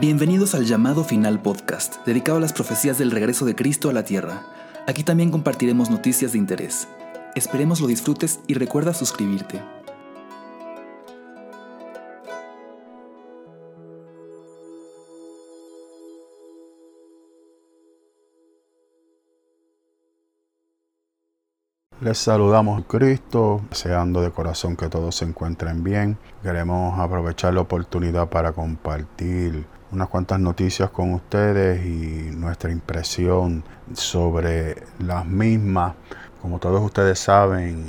Bienvenidos al llamado final podcast, dedicado a las profecías del regreso de Cristo a la tierra. Aquí también compartiremos noticias de interés. Esperemos lo disfrutes y recuerda suscribirte. Les saludamos Cristo, deseando de corazón que todos se encuentren bien. Queremos aprovechar la oportunidad para compartir unas cuantas noticias con ustedes y nuestra impresión sobre las mismas. Como todos ustedes saben,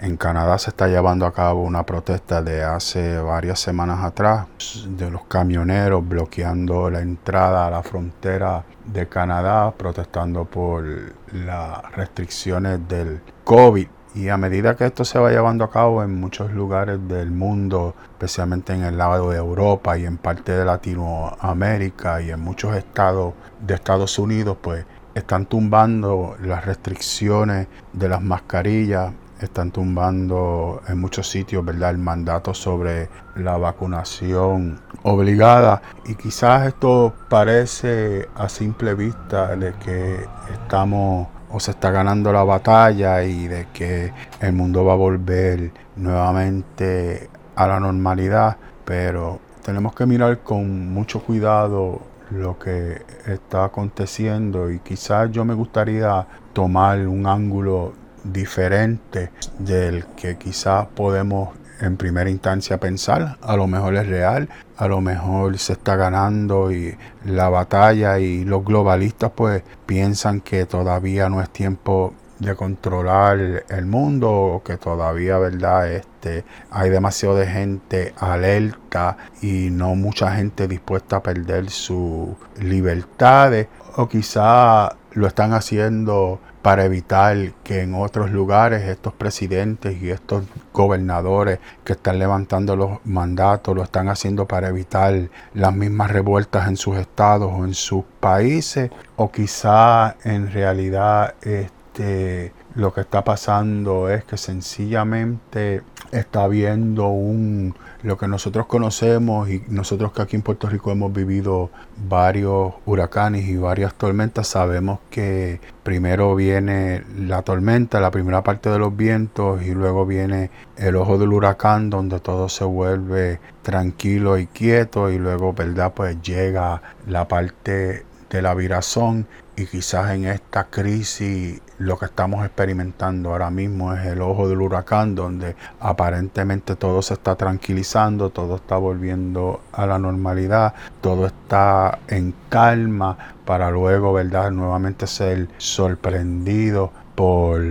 en Canadá se está llevando a cabo una protesta de hace varias semanas atrás de los camioneros bloqueando la entrada a la frontera de Canadá, protestando por las restricciones del COVID. Y a medida que esto se va llevando a cabo en muchos lugares del mundo, especialmente en el lado de Europa y en parte de Latinoamérica y en muchos estados de Estados Unidos, pues están tumbando las restricciones de las mascarillas están tumbando en muchos sitios, ¿verdad?, el mandato sobre la vacunación obligada. Y quizás esto parece a simple vista de que estamos o se está ganando la batalla y de que el mundo va a volver nuevamente a la normalidad, pero tenemos que mirar con mucho cuidado lo que está aconteciendo y quizás yo me gustaría tomar un ángulo diferente del que quizás podemos en primera instancia pensar. A lo mejor es real, a lo mejor se está ganando y la batalla y los globalistas pues piensan que todavía no es tiempo de controlar el mundo que todavía verdad este hay demasiado de gente alerta y no mucha gente dispuesta a perder sus libertades o quizá lo están haciendo para evitar que en otros lugares estos presidentes y estos gobernadores que están levantando los mandatos lo están haciendo para evitar las mismas revueltas en sus estados o en sus países o quizá en realidad este lo que está pasando es que sencillamente está habiendo un lo que nosotros conocemos y nosotros que aquí en Puerto Rico hemos vivido varios huracanes y varias tormentas, sabemos que primero viene la tormenta, la primera parte de los vientos y luego viene el ojo del huracán donde todo se vuelve tranquilo y quieto y luego, ¿verdad? Pues llega la parte de la virazón y quizás en esta crisis lo que estamos experimentando ahora mismo es el ojo del huracán donde aparentemente todo se está tranquilizando, todo está volviendo a la normalidad, todo está en calma para luego, ¿verdad?, nuevamente ser sorprendido por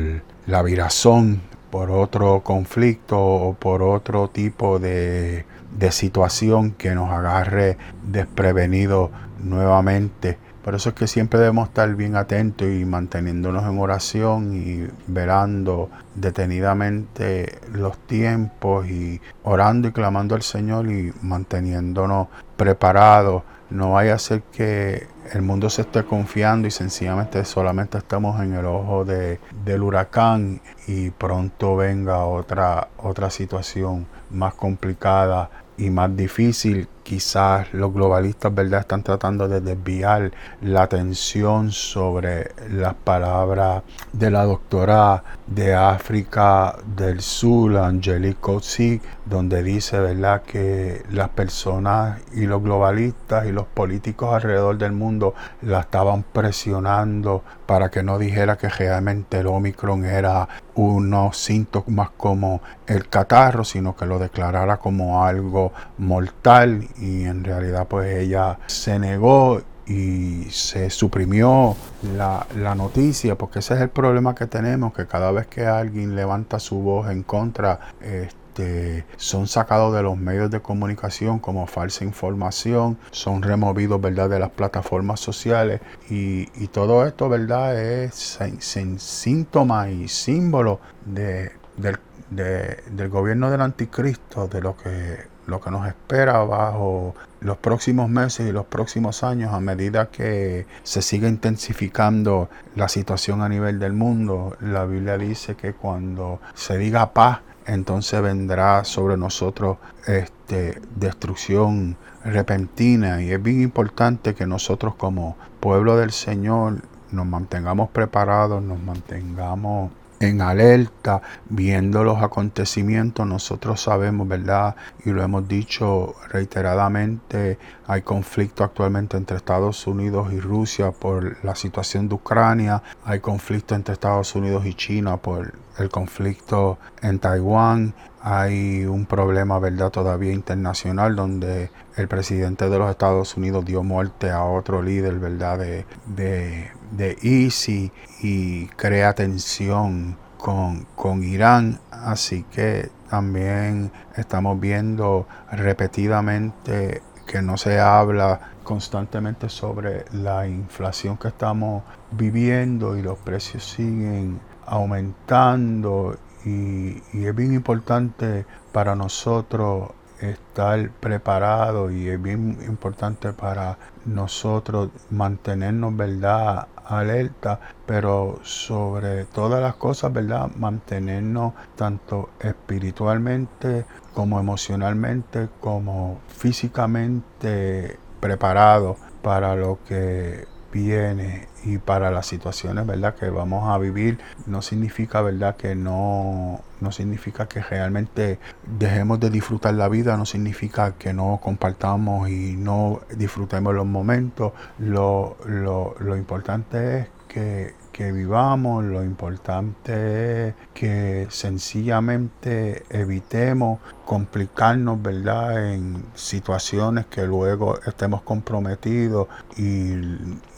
la virazón, por otro conflicto o por otro tipo de, de situación que nos agarre desprevenido nuevamente por eso es que siempre debemos estar bien atentos y manteniéndonos en oración y velando detenidamente los tiempos y orando y clamando al Señor y manteniéndonos preparados. No vaya a ser que el mundo se esté confiando y sencillamente solamente estamos en el ojo de, del huracán y pronto venga otra, otra situación más complicada y más difícil quizás los globalistas ¿verdad? están tratando de desviar la atención sobre las palabras de la doctora de África del Sur, Angelique Coetzee, donde dice ¿verdad? que las personas y los globalistas y los políticos alrededor del mundo la estaban presionando para que no dijera que realmente el Omicron era unos síntomas como el catarro, sino que lo declarara como algo mortal y en realidad pues ella se negó y se suprimió la, la, noticia, porque ese es el problema que tenemos, que cada vez que alguien levanta su voz en contra, este, son sacados de los medios de comunicación como falsa información, son removidos ¿verdad? de las plataformas sociales y, y todo esto ¿verdad? es sin, síntoma y símbolo de, del, del gobierno del anticristo, de lo que lo que nos espera bajo los próximos meses y los próximos años a medida que se siga intensificando la situación a nivel del mundo. La Biblia dice que cuando se diga paz entonces vendrá sobre nosotros este, destrucción repentina y es bien importante que nosotros como pueblo del Señor nos mantengamos preparados, nos mantengamos en alerta, viendo los acontecimientos. Nosotros sabemos, ¿verdad? Y lo hemos dicho reiteradamente, hay conflicto actualmente entre Estados Unidos y Rusia por la situación de Ucrania, hay conflicto entre Estados Unidos y China por el conflicto en Taiwán, hay un problema, ¿verdad?, todavía internacional donde el presidente de los Estados Unidos dio muerte a otro líder, ¿verdad?, de, de, de y crea tensión con, con Irán. Así que también estamos viendo repetidamente que no se habla constantemente sobre la inflación que estamos viviendo y los precios siguen aumentando y, es bien importante para nosotros estar preparados y es bien importante para nosotros mantenernos, ¿verdad? alerta, pero sobre todas las cosas, ¿verdad? Mantenernos tanto espiritualmente como emocionalmente como físicamente preparados para lo que viene y para las situaciones verdad que vamos a vivir no significa verdad que no no significa que realmente dejemos de disfrutar la vida no significa que no compartamos y no disfrutemos los momentos. Lo, lo, lo importante es que que vivamos, lo importante es que sencillamente evitemos complicarnos, ¿verdad?, en situaciones que luego estemos comprometidos y,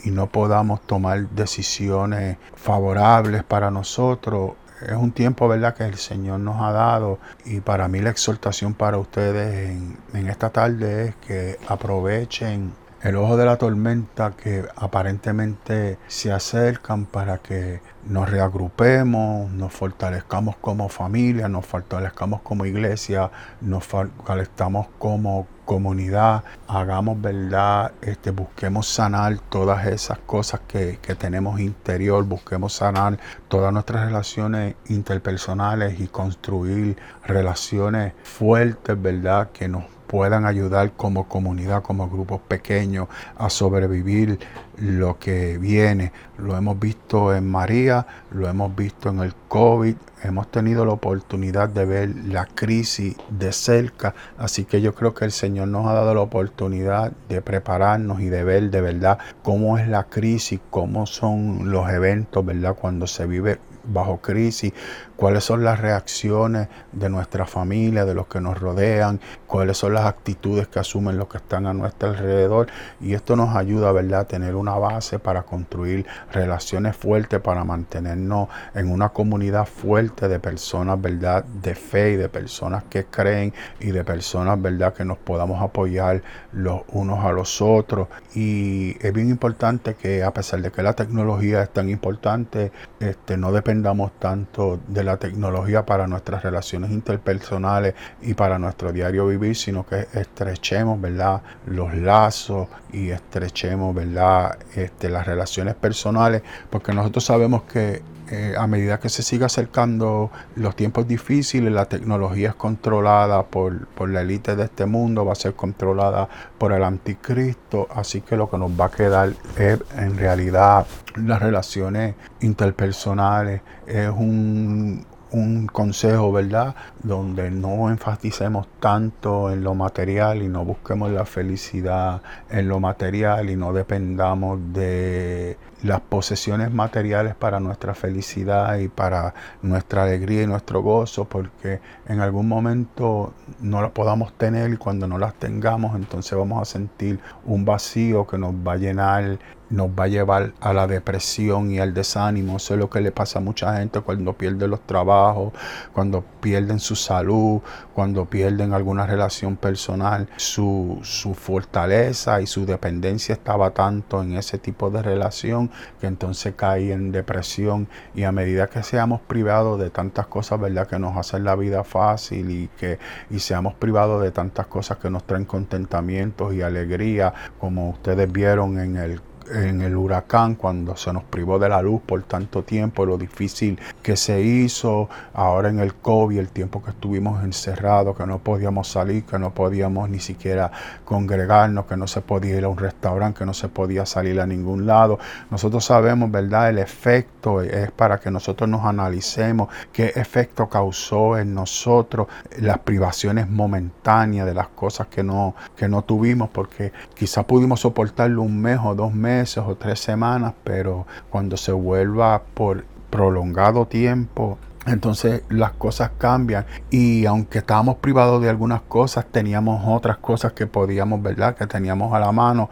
y no podamos tomar decisiones favorables para nosotros es un tiempo, ¿verdad?, que el Señor nos ha dado. Y para mí la exhortación para ustedes en, en, esta tarde es que aprovechen el ojo de la tormenta que aparentemente se acercan para que nos reagrupemos, nos fortalezcamos como familia, nos fortalezcamos como iglesia, nos fortalezcamos como comunidad, hagamos verdad, este, busquemos sanar todas esas cosas que, que tenemos interior, busquemos sanar todas nuestras relaciones interpersonales y construir relaciones fuertes, ¿verdad? Que nos puedan ayudar como comunidad, como grupos pequeños a sobrevivir lo que viene. Lo hemos visto en María, lo hemos visto en el COVID, hemos tenido la oportunidad de ver la crisis de cerca, así que yo creo que el Señor nos ha dado la oportunidad de prepararnos y de ver de verdad cómo es la crisis, cómo son los eventos, ¿verdad? Cuando se vive bajo crisis, cuáles son las reacciones de nuestra familia, de los que nos rodean, cuáles son las actitudes que asumen los que están a nuestro alrededor. Y esto nos ayuda, ¿verdad?, a tener una base para construir relaciones fuertes, para mantenernos en una comunidad fuerte de personas, ¿verdad?, de fe y de personas que creen y de personas, ¿verdad?, que nos podamos apoyar los unos a los otros. Y es bien importante que a pesar de que la tecnología es tan importante, este, no dependamos tanto de la tecnología para nuestras relaciones interpersonales y para nuestro diario vivir, sino que estrechemos, ¿verdad?, los lazos y estrechemos, ¿verdad?, este, las relaciones personales, porque nosotros sabemos que eh, a medida que se siga acercando los tiempos difíciles, la tecnología es controlada por, por la élite de este mundo, va a ser controlada por el anticristo, así que lo que nos va a quedar es en realidad las relaciones interpersonales, es un, un consejo, ¿verdad? Donde no enfaticemos tanto en lo material y no busquemos la felicidad en lo material y no dependamos de las posesiones materiales para nuestra felicidad y para nuestra alegría y nuestro gozo, porque en algún momento no las podamos tener y cuando no las tengamos, entonces vamos a sentir un vacío que nos va a llenar nos va a llevar a la depresión y al desánimo. Eso es lo que le pasa a mucha gente cuando pierden los trabajos, cuando pierden su salud, cuando pierden alguna relación personal. Su, su fortaleza y su dependencia estaba tanto en ese tipo de relación que entonces cae en depresión. Y a medida que seamos privados de tantas cosas, ¿verdad? Que nos hacen la vida fácil y que y seamos privados de tantas cosas que nos traen contentamientos y alegría, como ustedes vieron en el en el huracán, cuando se nos privó de la luz por tanto tiempo, lo difícil que se hizo, ahora en el COVID, el tiempo que estuvimos encerrados, que no podíamos salir, que no podíamos ni siquiera congregarnos, que no se podía ir a un restaurante, que no se podía salir a ningún lado. Nosotros sabemos, ¿verdad? El efecto es para que nosotros nos analicemos qué efecto causó en nosotros las privaciones momentáneas de las cosas que no, que no tuvimos, porque quizás pudimos soportarlo un mes o dos meses o tres semanas, pero cuando se vuelva por prolongado tiempo, entonces las cosas cambian y aunque estábamos privados de algunas cosas, teníamos otras cosas que podíamos, ¿verdad? Que teníamos a la mano,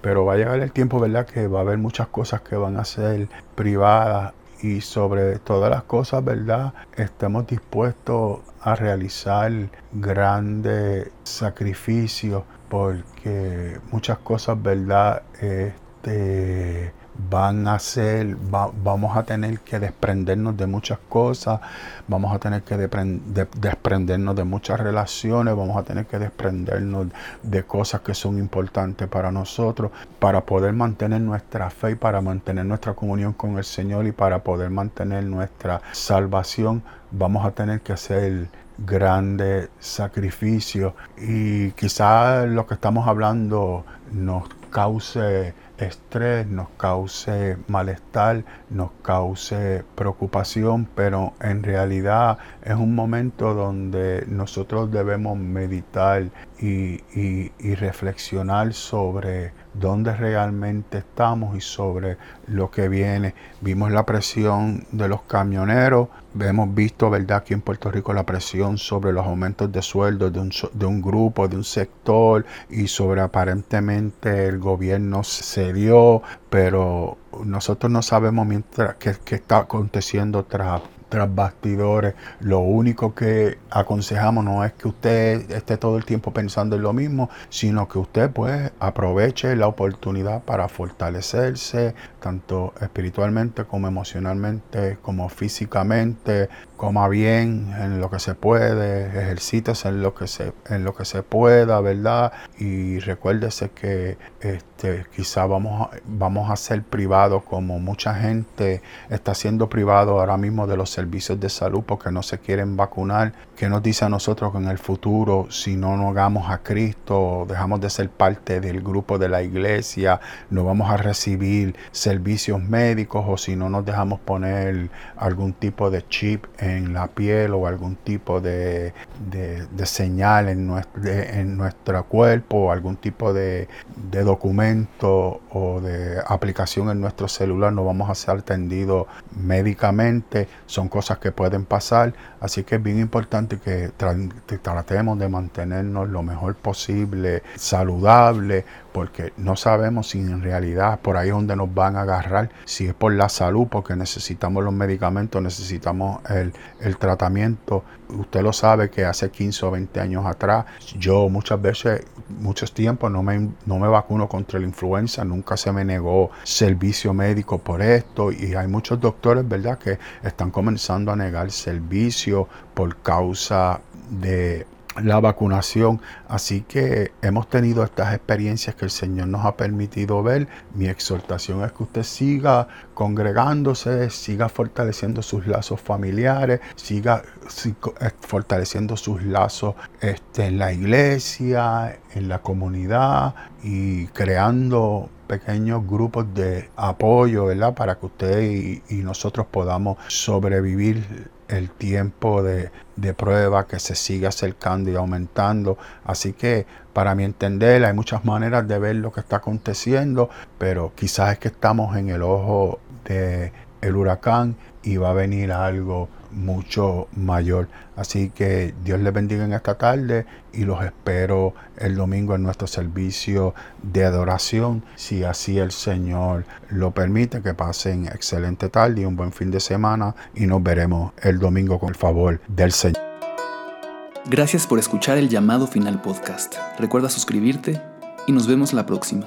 pero va a llegar el tiempo, ¿verdad? Que va a haber muchas cosas que van a ser privadas y sobre todas las cosas, ¿verdad? Estamos dispuestos a realizar grandes sacrificios porque muchas cosas, ¿verdad? Este, van a ser, vamos a tener que desprendernos de muchas cosas, vamos a tener que desprendernos de muchas relaciones, vamos a tener que desprendernos de cosas que son importantes para nosotros, para poder mantener nuestra fe y para mantener nuestra comunión con el Señor y para poder mantener nuestra salvación, vamos a tener que hacer grandes sacrificios y quizás lo que estamos hablando nos cause estrés, nos cause malestar, nos cause preocupación, pero en realidad es un momento donde nosotros debemos meditar y, y, reflexionar sobre dónde realmente estamos y sobre lo que viene. Vimos la presión de los camioneros, hemos visto, ¿verdad?, aquí en Puerto Rico la presión sobre los aumentos de sueldos de un, de un grupo, de un sector y sobre aparentemente el gobierno cedió, pero nosotros no sabemos mientras qué, qué está aconteciendo tras tras bastidores. Lo único que aconsejamos no es que usted esté todo el tiempo pensando en lo mismo, sino que usted pues aproveche la oportunidad para fortalecerse, tanto espiritualmente como emocionalmente, como físicamente, coma bien en lo que se puede, ejercítese en lo que se, en lo que se pueda, ¿verdad? Y recuérdese que este, quizá vamos a, vamos a ser privados como mucha gente está siendo privado ahora mismo de los servicios de salud porque no se quieren vacunar. ¿Qué nos dice a nosotros que en el futuro, si no nos hagamos a Cristo, dejamos de ser parte del grupo de la iglesia, no vamos a recibir servicios médicos o si no nos dejamos poner algún tipo de chip en la piel o algún tipo de, de, señal en nuestro, en nuestro cuerpo o algún tipo de, documento o de aplicación en nuestro celular, no vamos a ser atendidos médicamente. Son cosas que pueden pasar, así que es bien importante que tratemos de mantenernos lo mejor posible, saludable, porque no sabemos si en realidad por ahí es donde nos van a agarrar, si es por la salud, porque necesitamos los medicamentos, necesitamos el, el tratamiento. Usted lo sabe que hace 15 o 20 años atrás, yo muchas veces, muchos tiempos no me, no me vacuno contra la influenza, nunca se me negó servicio médico por esto y hay muchos doctores, ¿verdad?, que están comenzando a negar servicio por causa de la vacunación. Así que hemos tenido estas experiencias que el Señor nos ha permitido ver. Mi exhortación es que usted siga congregándose, siga fortaleciendo sus lazos familiares, siga fortaleciendo sus lazos este, en la iglesia, en la comunidad y creando pequeños grupos de apoyo, ¿verdad? Para que usted y, y nosotros podamos sobrevivir el tiempo de, prueba que se sigue acercando y aumentando. Así que para mi entender hay muchas maneras de ver lo que está aconteciendo, pero quizás es que estamos en el ojo del el huracán y va a venir algo mucho mayor. Así que Dios les bendiga en esta tarde y los espero el domingo en nuestro servicio de adoración. Si así el Señor lo permite, que pasen excelente tarde y un buen fin de semana y nos veremos el domingo con el favor del Señor. Gracias por escuchar el llamado final podcast. Recuerda suscribirte y nos vemos la próxima.